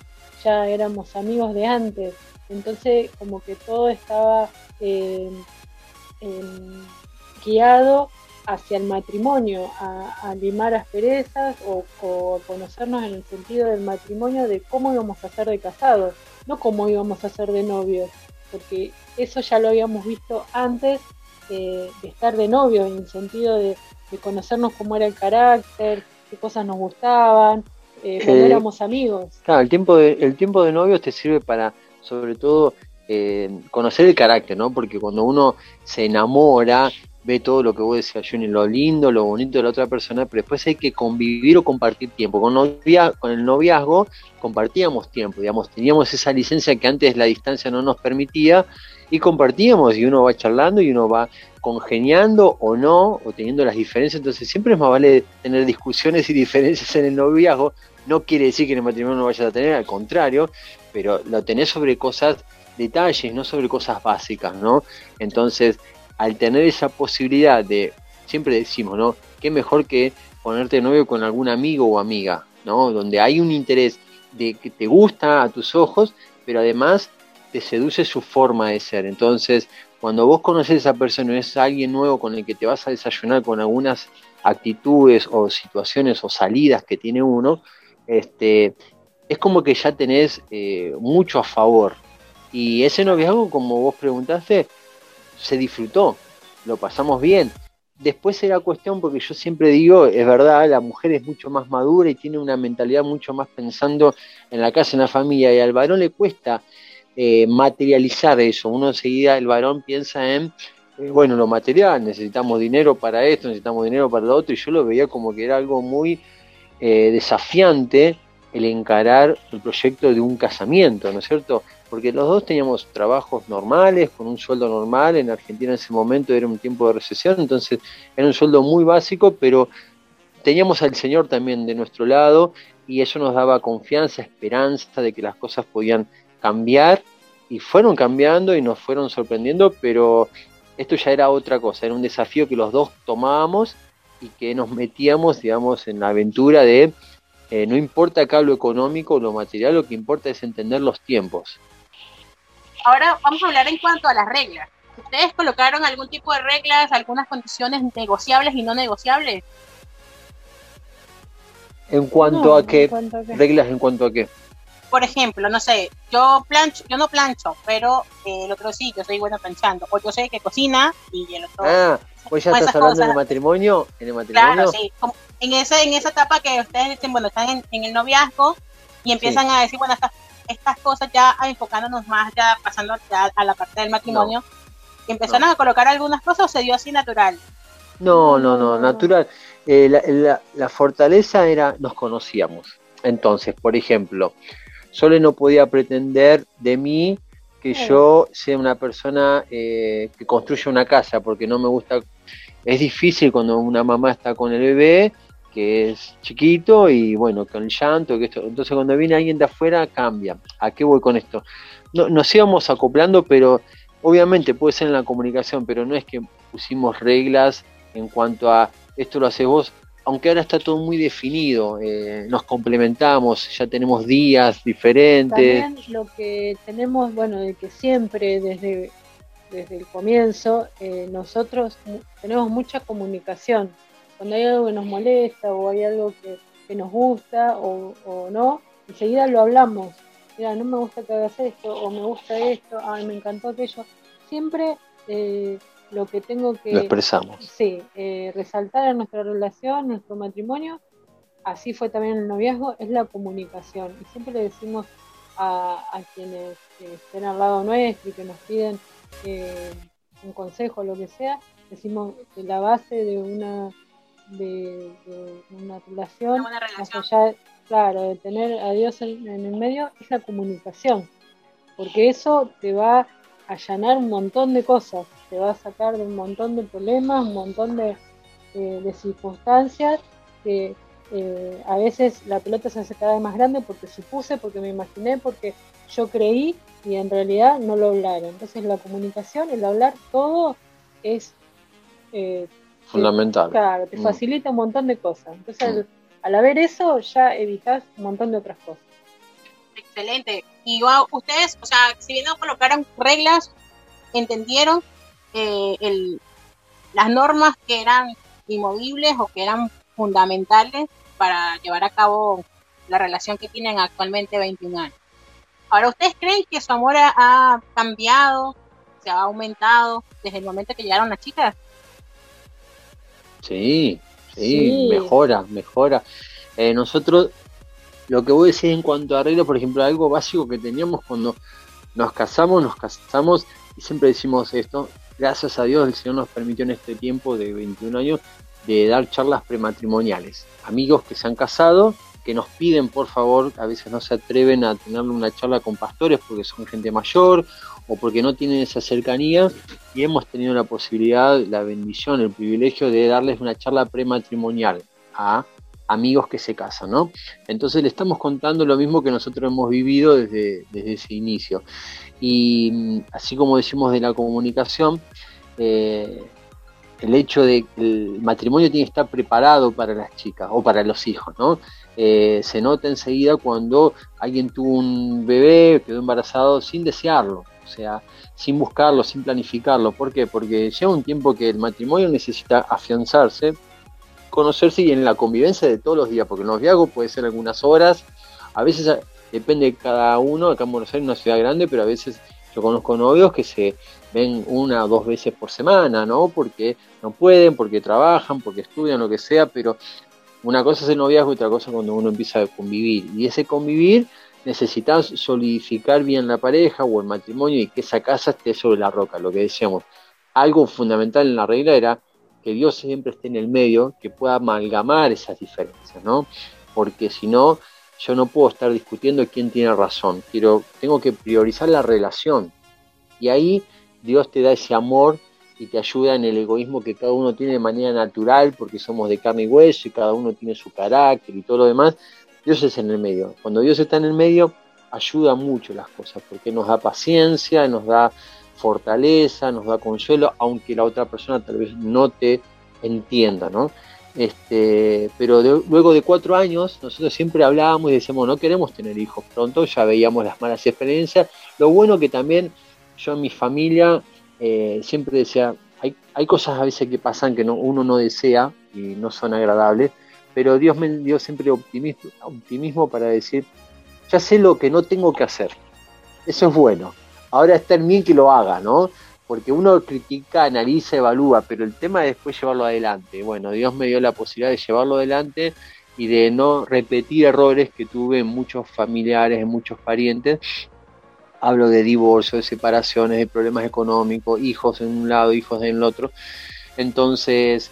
ya éramos amigos de antes, entonces como que todo estaba eh, guiado hacia el matrimonio, a, limar asperezas o, o, conocernos en el sentido del matrimonio de cómo íbamos a ser de casados, no cómo íbamos a ser de novios, porque eso ya lo habíamos visto antes de estar de novios, en el sentido de, conocernos cómo era el carácter, qué cosas nos gustaban, eh, cuando eh, éramos amigos. Claro, el tiempo, de, el tiempo de novios te sirve para, sobre todo, eh, conocer el carácter, ¿no? Porque cuando uno se enamora, ve todo lo que vos decías, Johnny, lo lindo, lo bonito de la otra persona, pero después hay que convivir o compartir tiempo. Con el noviazgo compartíamos tiempo, digamos, teníamos esa licencia que antes la distancia no nos permitía y compartíamos y uno va charlando y uno va congeniando o no, o teniendo las diferencias, entonces siempre es más vale tener discusiones y diferencias en el noviazgo, no quiere decir que en el matrimonio no vayas a tener, al contrario, pero lo tenés sobre cosas, detalles, no sobre cosas básicas, ¿no? Entonces, al tener esa posibilidad de, siempre decimos, ¿no? Qué mejor que ponerte novio con algún amigo o amiga, ¿no? Donde hay un interés de que te gusta a tus ojos, pero además te seduce su forma de ser. Entonces, cuando vos conoces a esa persona es alguien nuevo con el que te vas a desayunar con algunas actitudes o situaciones o salidas que tiene uno, este, es como que ya tenés eh, mucho a favor. Y ese noviazgo, como vos preguntaste, se disfrutó, lo pasamos bien. Después era cuestión, porque yo siempre digo, es verdad, la mujer es mucho más madura y tiene una mentalidad mucho más pensando en la casa, en la familia, y al varón le cuesta eh, materializar eso. Uno enseguida, el varón piensa en, eh, bueno, lo material, necesitamos dinero para esto, necesitamos dinero para lo otro, y yo lo veía como que era algo muy eh, desafiante el encarar el proyecto de un casamiento, ¿no es cierto? Porque los dos teníamos trabajos normales, con un sueldo normal, en Argentina en ese momento era un tiempo de recesión, entonces era un sueldo muy básico, pero teníamos al Señor también de nuestro lado y eso nos daba confianza, esperanza de que las cosas podían cambiar y fueron cambiando y nos fueron sorprendiendo, pero esto ya era otra cosa, era un desafío que los dos tomábamos y que nos metíamos, digamos, en la aventura de eh, no importa acá lo económico o lo material, lo que importa es entender los tiempos. Ahora vamos a hablar en cuanto a las reglas. ¿Ustedes colocaron algún tipo de reglas, algunas condiciones negociables y no negociables? ¿En cuanto a qué? ¿Reglas en cuanto a qué? Por ejemplo, no sé, yo plancho, yo no plancho, pero eh, el otro sí, yo soy bueno planchando, o yo sé que cocina y el otro. Ah, pues ya estás hablando en el matrimonio, en el matrimonio. Claro, sí, en esa, en esa etapa que ustedes dicen, bueno, están en, el noviazgo y empiezan a decir, bueno, estas, estas cosas ya enfocándonos más, ya pasando a la parte del matrimonio, empezaron a colocar algunas cosas o se dio así natural. No, no, no, natural. Eh, la, la fortaleza era, nos conocíamos. Entonces, por ejemplo, Sole no podía pretender de mí que yo sea una persona eh, que construya una casa, porque no me gusta, es difícil cuando una mamá está con el bebé, que es chiquito y bueno, con el llanto, que esto, entonces cuando viene alguien de afuera cambia. ¿A qué voy con esto? No, nos íbamos acoplando, pero obviamente puede ser en la comunicación, pero no es que pusimos reglas en cuanto a esto lo haces vos, aunque ahora está todo muy definido, eh, nos complementamos, ya tenemos días diferentes. También lo que tenemos, bueno, de que siempre desde, desde el comienzo eh, nosotros tenemos mucha comunicación. Cuando hay algo que nos molesta o hay algo que, nos gusta o, no, enseguida lo hablamos. Mira, no me gusta que hagas esto o me gusta esto, ay, me encantó aquello. Siempre eh, lo que tengo que expresamos. Sí, eh, resaltar en nuestra relación, nuestro matrimonio, así fue también el noviazgo, es la comunicación. Y siempre le decimos a, quienes estén al lado nuestro y que nos piden eh, un consejo o lo que sea, decimos que la base de una de, una relación, claro, de tener a Dios en, en el medio, es la comunicación, porque eso te va a allanar un montón de cosas te va a sacar de un montón de problemas, un montón de, eh, de circunstancias que eh, a veces la pelota se hace cada vez más grande porque supuse, porque me imaginé, porque yo creí y en realidad no lo hablaron. Entonces la comunicación, el hablar todo es eh, fundamental. claro, te mm. facilita un montón de cosas. Entonces mm. al, haber eso ya evitas un montón de otras cosas. Excelente. Y ustedes, o sea, si bien no colocaron reglas, entendieron eh, el, las normas que eran inmovibles o que eran fundamentales para llevar a cabo la relación que tienen actualmente 21 años. Ahora, ¿ustedes creen que su amor ha, cambiado, se ha aumentado desde el momento que llegaron las chicas? Sí, sí, mejora, mejora. Eh, nosotros, lo que voy a decir en cuanto a arreglo, por ejemplo, algo básico que teníamos cuando nos casamos, nos casamos y siempre decimos esto, gracias a Dios el Señor nos permitió en este tiempo de 21 años de dar charlas prematrimoniales. Amigos que se han casado, que nos piden por favor, a veces no se atreven a tener una charla con pastores porque son gente mayor o porque no tienen esa cercanía y hemos tenido la posibilidad, la bendición, el privilegio de darles una charla prematrimonial a amigos que se casan, ¿no? Entonces le estamos contando lo mismo que nosotros hemos vivido desde, desde ese inicio. Y mm, así como decimos de la comunicación, eh, el hecho de que el matrimonio tiene que estar preparado para las chicas o para los hijos, ¿no? Eh, se nota enseguida cuando alguien tuvo un bebé, quedó embarazado sin desearlo, o sea, sin buscarlo, sin planificarlo. ¿Por qué? Porque llega un tiempo que el matrimonio necesita afianzarse, conocerse y en la convivencia de todos los días, porque el noviazgo puede ser algunas horas, a veces depende de cada uno, acá en Buenos Aires es una ciudad grande, pero a veces yo conozco novios que se ven una o dos veces por semana, ¿no? Porque no pueden, porque trabajan, porque estudian, lo que sea, pero una cosa es el noviazgo y otra cosa cuando uno empieza a convivir. Y ese convivir necesitas solidificar bien la pareja o el matrimonio y que esa casa esté sobre la roca, lo que decíamos. Algo fundamental en la regla era que Dios siempre esté en el medio, que pueda amalgamar esas diferencias, ¿no? Porque si no, yo no puedo estar discutiendo quién tiene razón. Quiero, tengo que priorizar la relación. Y ahí Dios te da ese amor y te ayuda en el egoísmo que cada uno tiene de manera natural, porque somos de carne y hueso y cada uno tiene su carácter y todo lo demás. Dios es en el medio. Cuando Dios está en el medio, ayuda mucho las cosas, porque nos da paciencia, nos da fortaleza, nos da consuelo, aunque la otra persona tal vez no te entienda, ¿no? Este, pero luego de cuatro años, nosotros siempre hablábamos y decíamos, no queremos tener hijos pronto, ya veíamos las malas experiencias. Lo bueno que también yo en mi familia eh, siempre decía, hay, hay, cosas a veces que pasan que no, uno no desea y no son agradables, pero Dios me dio siempre optimismo, optimismo para decir, ya sé lo que no tengo que hacer. Eso es bueno. Ahora está en mí que lo haga, ¿no? Porque uno critica, analiza, evalúa, pero el tema es después llevarlo adelante. Bueno, Dios me dio la posibilidad de llevarlo adelante y de no repetir errores que tuve en muchos familiares, en muchos parientes, hablo de divorcio, de separaciones, de problemas económicos, hijos en un lado, hijos en el otro. Entonces,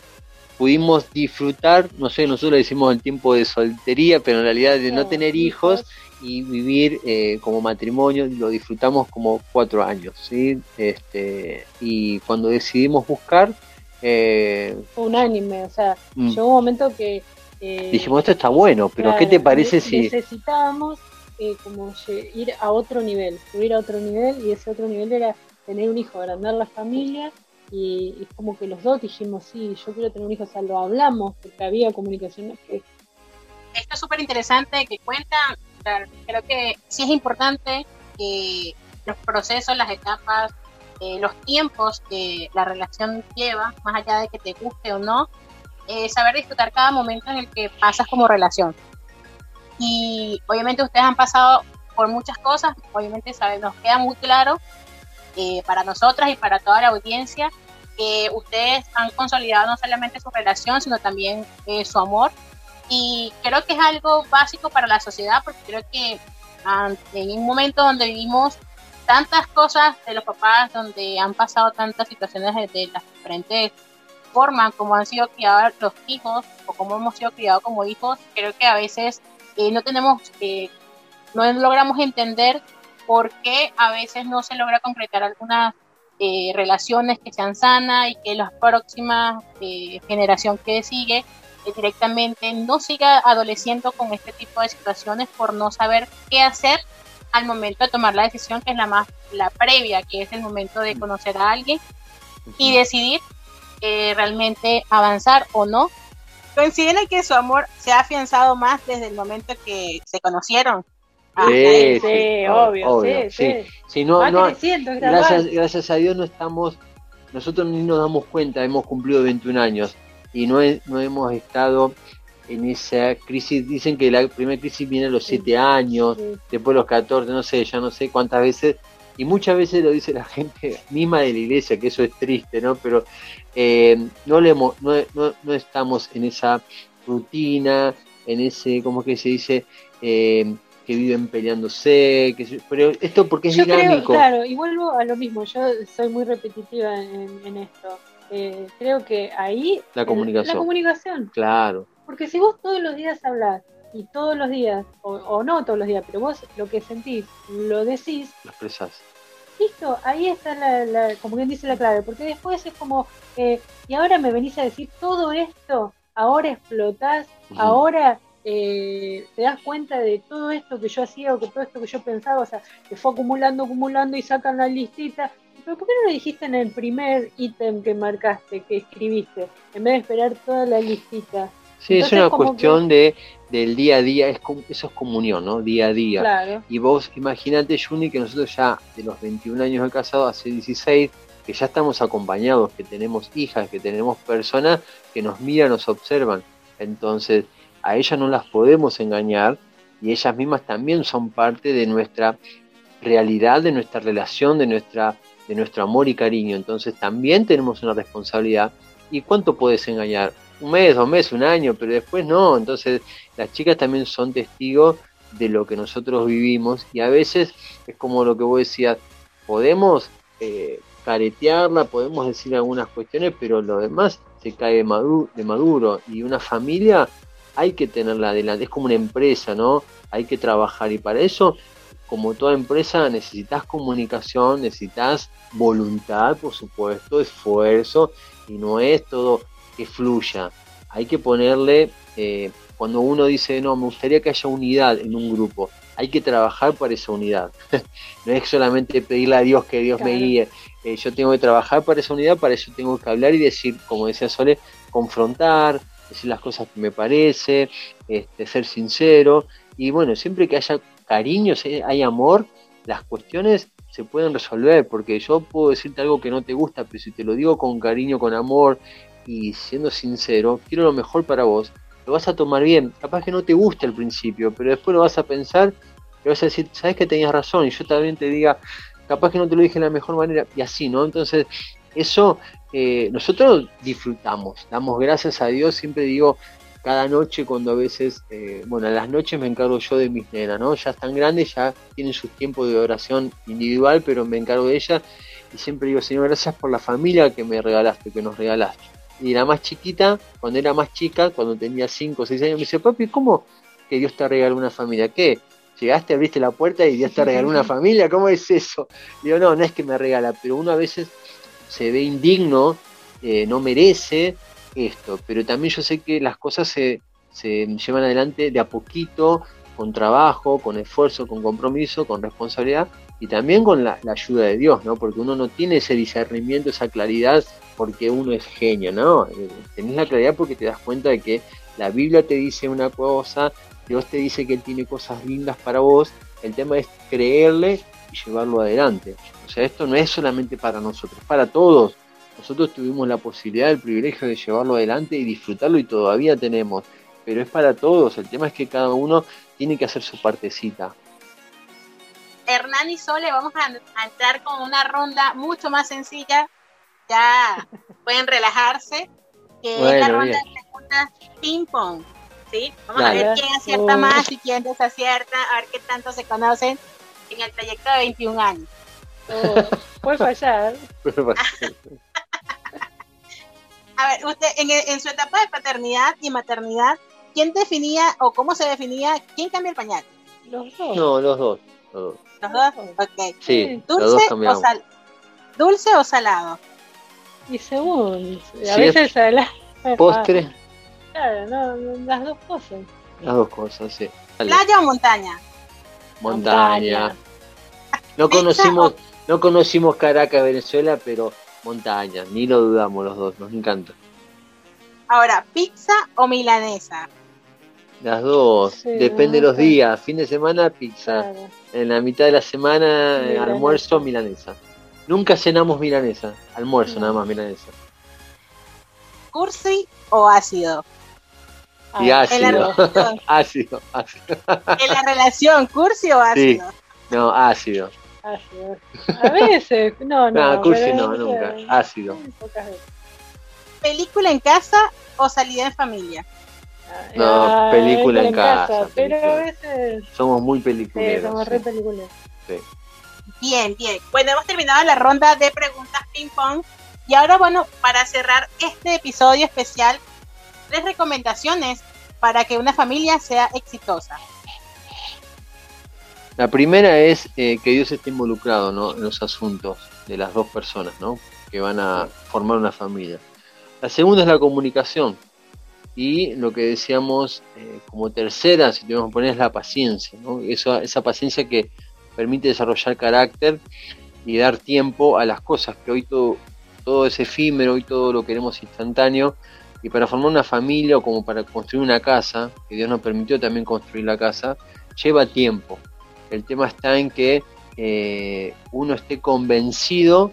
pudimos disfrutar, no sé, nosotros le decimos el tiempo de soltería, pero en realidad de no tener hijos y vivir eh, como matrimonio, lo disfrutamos como cuatro años, ¿sí? Este, y cuando decidimos buscar... Eh, unánime, o sea, mm. llegó un momento que... Eh, dijimos, esto está bueno, pero ¿qué te parece si... Necesitábamos eh, como ir a otro nivel, subir a otro nivel y ese otro nivel era tener un hijo, agrandar la familia y es como que los dos dijimos, sí, yo quiero tener un hijo, o sea, lo hablamos porque había comunicación. Que... Esto es súper interesante que cuentan, creo que sí es importante que los procesos, las etapas, eh, los tiempos que la relación lleva, más allá de que te guste o no, eh, saber disfrutar cada momento en el que pasas como relación. Y obviamente ustedes han pasado por muchas cosas, obviamente nos queda muy claro eh, para nosotras y para toda la audiencia que ustedes han consolidado no solamente su relación, sino también eh, su amor. Y creo que es algo básico para la sociedad, porque creo que en un momento donde vivimos tantas cosas de los papás, donde han pasado tantas situaciones de, las diferentes formas como han sido criados los hijos o como hemos sido criados como hijos, creo que a veces eh, no tenemos, eh, no logramos entender por qué a veces no se logra concretar algunas eh, relaciones que sean sanas y que la próxima eh, generación que sigue directamente no siga adoleciendo con este tipo de situaciones por no saber qué hacer al momento de tomar la decisión que es la más la previa que es el momento de conocer a alguien y decidir realmente avanzar o no. Coinciden en que su amor se ha afianzado más desde el momento que se conocieron sí, sí, obvio, sí, sí. no, gracias, gracias a Dios no estamos, nosotros ni nos damos cuenta, hemos cumplido 21 años y no, no hemos estado en esa crisis, dicen que la primera crisis viene a los 7 años, después los 14, no sé, ya no sé cuántas veces, y muchas veces lo dice la gente misma de la iglesia, que eso es triste, ¿no? Pero eh, no, le, no, no, no, estamos en esa rutina, en ese, ¿cómo que se dice? Eh, que viven peleándose, que, pero esto porque es dinámico. claro, y vuelvo a lo mismo, yo soy muy repetitiva en, esto. Eh, creo que ahí... La comunicación. la comunicación. Claro. Porque si vos todos los días hablas y todos los días, o, no todos los días, pero vos lo que sentís, lo decís. Lo expresás. Listo, ahí está la, como bien dice la clave, porque después es como, eh, y ahora me venís a decir todo esto, ahora explotás, ahora eh, te das cuenta de todo esto que yo hacía o que todo esto que yo pensaba, o sea, que fue acumulando, acumulando y sacan la listita. Pero ¿por qué no lo dijiste en el primer ítem que marcaste, que escribiste, en vez de esperar toda la listita? Sí, es una cuestión de del día a día, es, eso es comunión, ¿no? Día a día. Y vos imagínate, Juni, que nosotros ya de los 21 años de casado, hace 16, que ya estamos acompañados, que tenemos hijas, que tenemos personas que nos miran, nos observan. Entonces, a ellas no las podemos engañar y ellas mismas también son parte de nuestra realidad, de nuestra relación, de, nuestra, de nuestro amor y cariño. Entonces también tenemos una responsabilidad. ¿Y cuánto puedes engañar? Un mes, dos meses, un año, pero después no. Entonces las chicas también son testigos de lo que nosotros vivimos y a veces es como lo que vos decías, podemos eh, caretearla, podemos decir algunas cuestiones, pero lo demás se cae de maduro, de maduro y una familia hay que tenerla adelante, es como una empresa, ¿no? Hay que trabajar y para eso, como toda empresa, necesitas comunicación, necesitas voluntad, por supuesto, esfuerzo, y no es todo que fluya. Hay que ponerle, eh, cuando uno dice, no, me gustaría que haya unidad en un grupo, hay que trabajar para esa unidad. no es solamente pedirle a Dios que Dios me guíe. Eh, yo tengo que trabajar para esa unidad, para eso tengo que hablar y decir, como decía Sole, confrontar, decir las cosas que me parece, este, ser sincero. Y bueno, siempre que haya cariño, hay amor, las cuestiones se pueden resolver, porque yo puedo decirte algo que no te gusta, pero si te lo digo con cariño, con amor y siendo sincero, quiero lo mejor para vos, lo vas a tomar bien. Capaz que no te gusta al principio, pero después lo vas a pensar y vas a decir, sabes que tenías razón, y yo también te diga, capaz que no te lo dije de la mejor manera, y así, ¿no? Entonces, eso eh, nosotros disfrutamos, damos gracias a Dios, siempre digo, cada noche cuando a veces, eh, bueno, a las noches me encargo yo de mis nenas, ¿no? Ya están grandes, ya tienen sus tiempos de oración individual, pero me encargo de ellas y siempre digo, Señor, gracias por la familia que me regalaste, que nos regalaste. Y la más chiquita, cuando era más chica, cuando tenía 5 o 6 años, me dice, papi, ¿cómo que Dios te regaló una familia? ¿Qué? Llegaste, abriste la puerta y Dios te regaló una familia, ¿cómo es eso? Digo, no, no es que me regala, pero uno a veces se ve indigno, eh, no merece esto, pero también yo sé que las cosas se, se llevan adelante de a poquito, con trabajo, con esfuerzo, con compromiso, con responsabilidad y también con la, ayuda de Dios, ¿no? Porque uno no tiene ese discernimiento, esa claridad porque uno es genio, ¿no? Eh, tenés la claridad porque te das cuenta de que la Biblia te dice una cosa, Dios te dice que Él tiene cosas lindas para vos, el tema es creerle y llevarlo adelante. O sea, esto no es solamente para nosotros, para todos. Nosotros tuvimos la posibilidad, el privilegio de llevarlo adelante y disfrutarlo y todavía tenemos. Pero es para todos. El tema es que cada uno tiene que hacer su partecita. Hernán y Sole, vamos a, entrar con una ronda mucho más sencilla. Ya pueden relajarse. Que es la ronda de preguntas ping-pong. ¿sí? Vamos a ver quién acierta más y quién desacierta, a ver qué tanto se conocen en el trayecto de 21 años. Oh, puede fallar. a ver, usted, en, su etapa de paternidad y maternidad, ¿quién definía o cómo se definía quién cambia el pañal? Los dos. No, los dos. Los dos. Ok. Sí, ¿Dulce o sal? ¿Dulce o salado? Y según, a veces salado. Postre. Claro, no, las dos cosas. Las dos cosas, sí. ¿Playa o montaña? Montaña. No conocimos, no conocimos Caracas, Venezuela, pero montaña, ni lo dudamos los dos, nos encanta. Ahora, ¿pizza o milanesa? Las dos, depende de los días. Fin de semana, pizza. En la mitad de la semana, almuerzo, milanesa. Nunca cenamos milanesa, almuerzo nada más milanesa. ¿Cursi o ácido? Y ácido. ácido, ácido. ¿En la relación, cursi o ácido? No, ácido. Ácido. A veces, no, no. No, cursi no, nunca. Ácido. ¿Película en casa o salida en familia? No, película en casa. pero a veces. Somos muy peliculeros. Sí, somos re peliculeros. Sí. Bien, bien. Bueno, hemos terminado la ronda de preguntas ping-pong. Y ahora, bueno, para cerrar este episodio especial, tres recomendaciones para que una familia sea exitosa. La primera es eh, que Dios esté involucrado en los asuntos de las dos personas que van a formar una familia. La segunda es la comunicación. Y lo que decíamos eh, como tercera, si tenemos que poner, es la paciencia. ¿no? esa paciencia que permite desarrollar carácter y dar tiempo a las cosas, que hoy todo, todo es efímero, hoy todo lo queremos instantáneo y para formar una familia o como para construir una casa, que Dios nos permitió también construir la casa, lleva tiempo. El tema está en que eh, uno esté convencido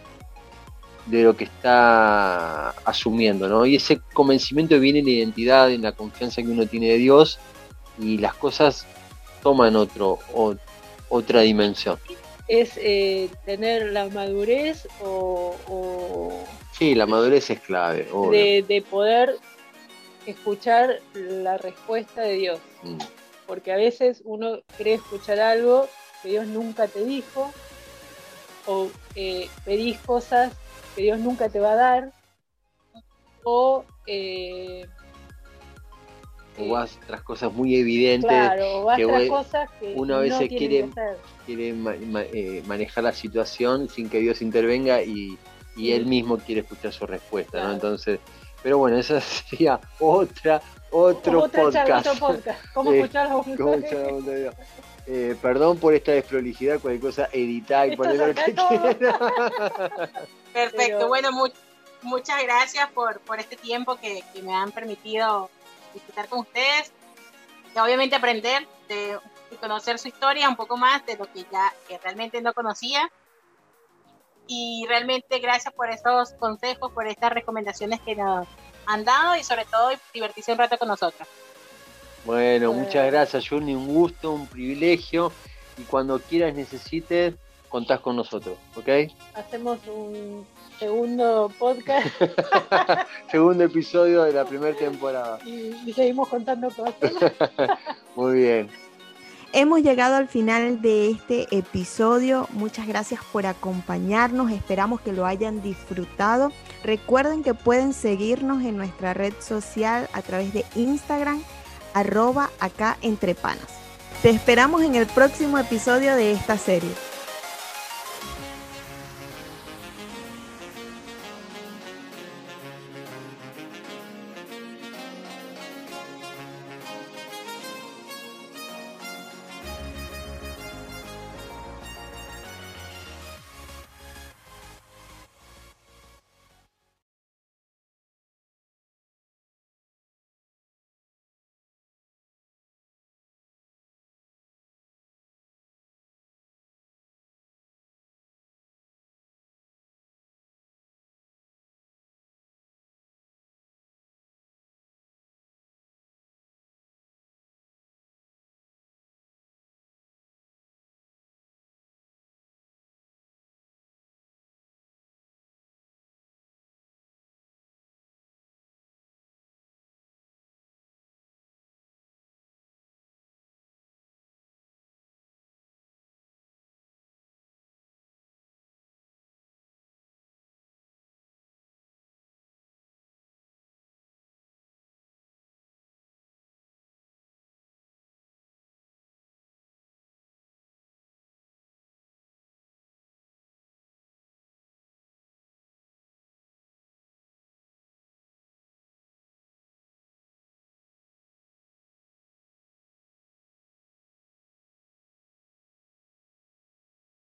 de lo que está asumiendo, ¿no? Y ese convencimiento viene en la identidad, en la confianza que uno tiene de Dios y las cosas toman otro, otra dimensión. Es eh, tener la madurez o Sí, la madurez es clave. De, poder escuchar la respuesta de Dios. Mm. Porque a veces uno cree escuchar algo que Dios nunca te dijo, o eh, pedís cosas que Dios nunca te va a dar, o, eh, o vas tras cosas muy evidentes. Claro, vas que tras cosas que uno a veces quiere, quiere eh, manejar la situación sin que Dios intervenga y y él mismo quiere escuchar su respuesta, ¿no? Entonces, pero bueno, esa sería otra, otro podcast. ¿Cómo eh, escuchar la eh, perdón por esta desprolijidad, cualquier cosa editar y poner lo que quiera. Perfecto, bueno, muchas gracias por, por este tiempo que, me han permitido disfrutar con ustedes. Y obviamente aprender de, conocer su historia un poco más de lo que ya realmente no conocía y realmente gracias por estos consejos, por estas recomendaciones que nos han dado y sobre todo divertirse un rato con nosotros. Bueno, muchas gracias Juni, un gusto, un privilegio y cuando quieras necesites, contás con nosotros, ¿ok? Hacemos un segundo podcast. segundo episodio de la primera temporada. Y, y seguimos contando cosas. Muy bien. Hemos llegado al final de este episodio. Muchas gracias por acompañarnos. Esperamos que lo hayan disfrutado. Recuerden que pueden seguirnos en nuestra red social a través de Instagram, arroba acá entre panas. Te esperamos en el próximo episodio de esta serie.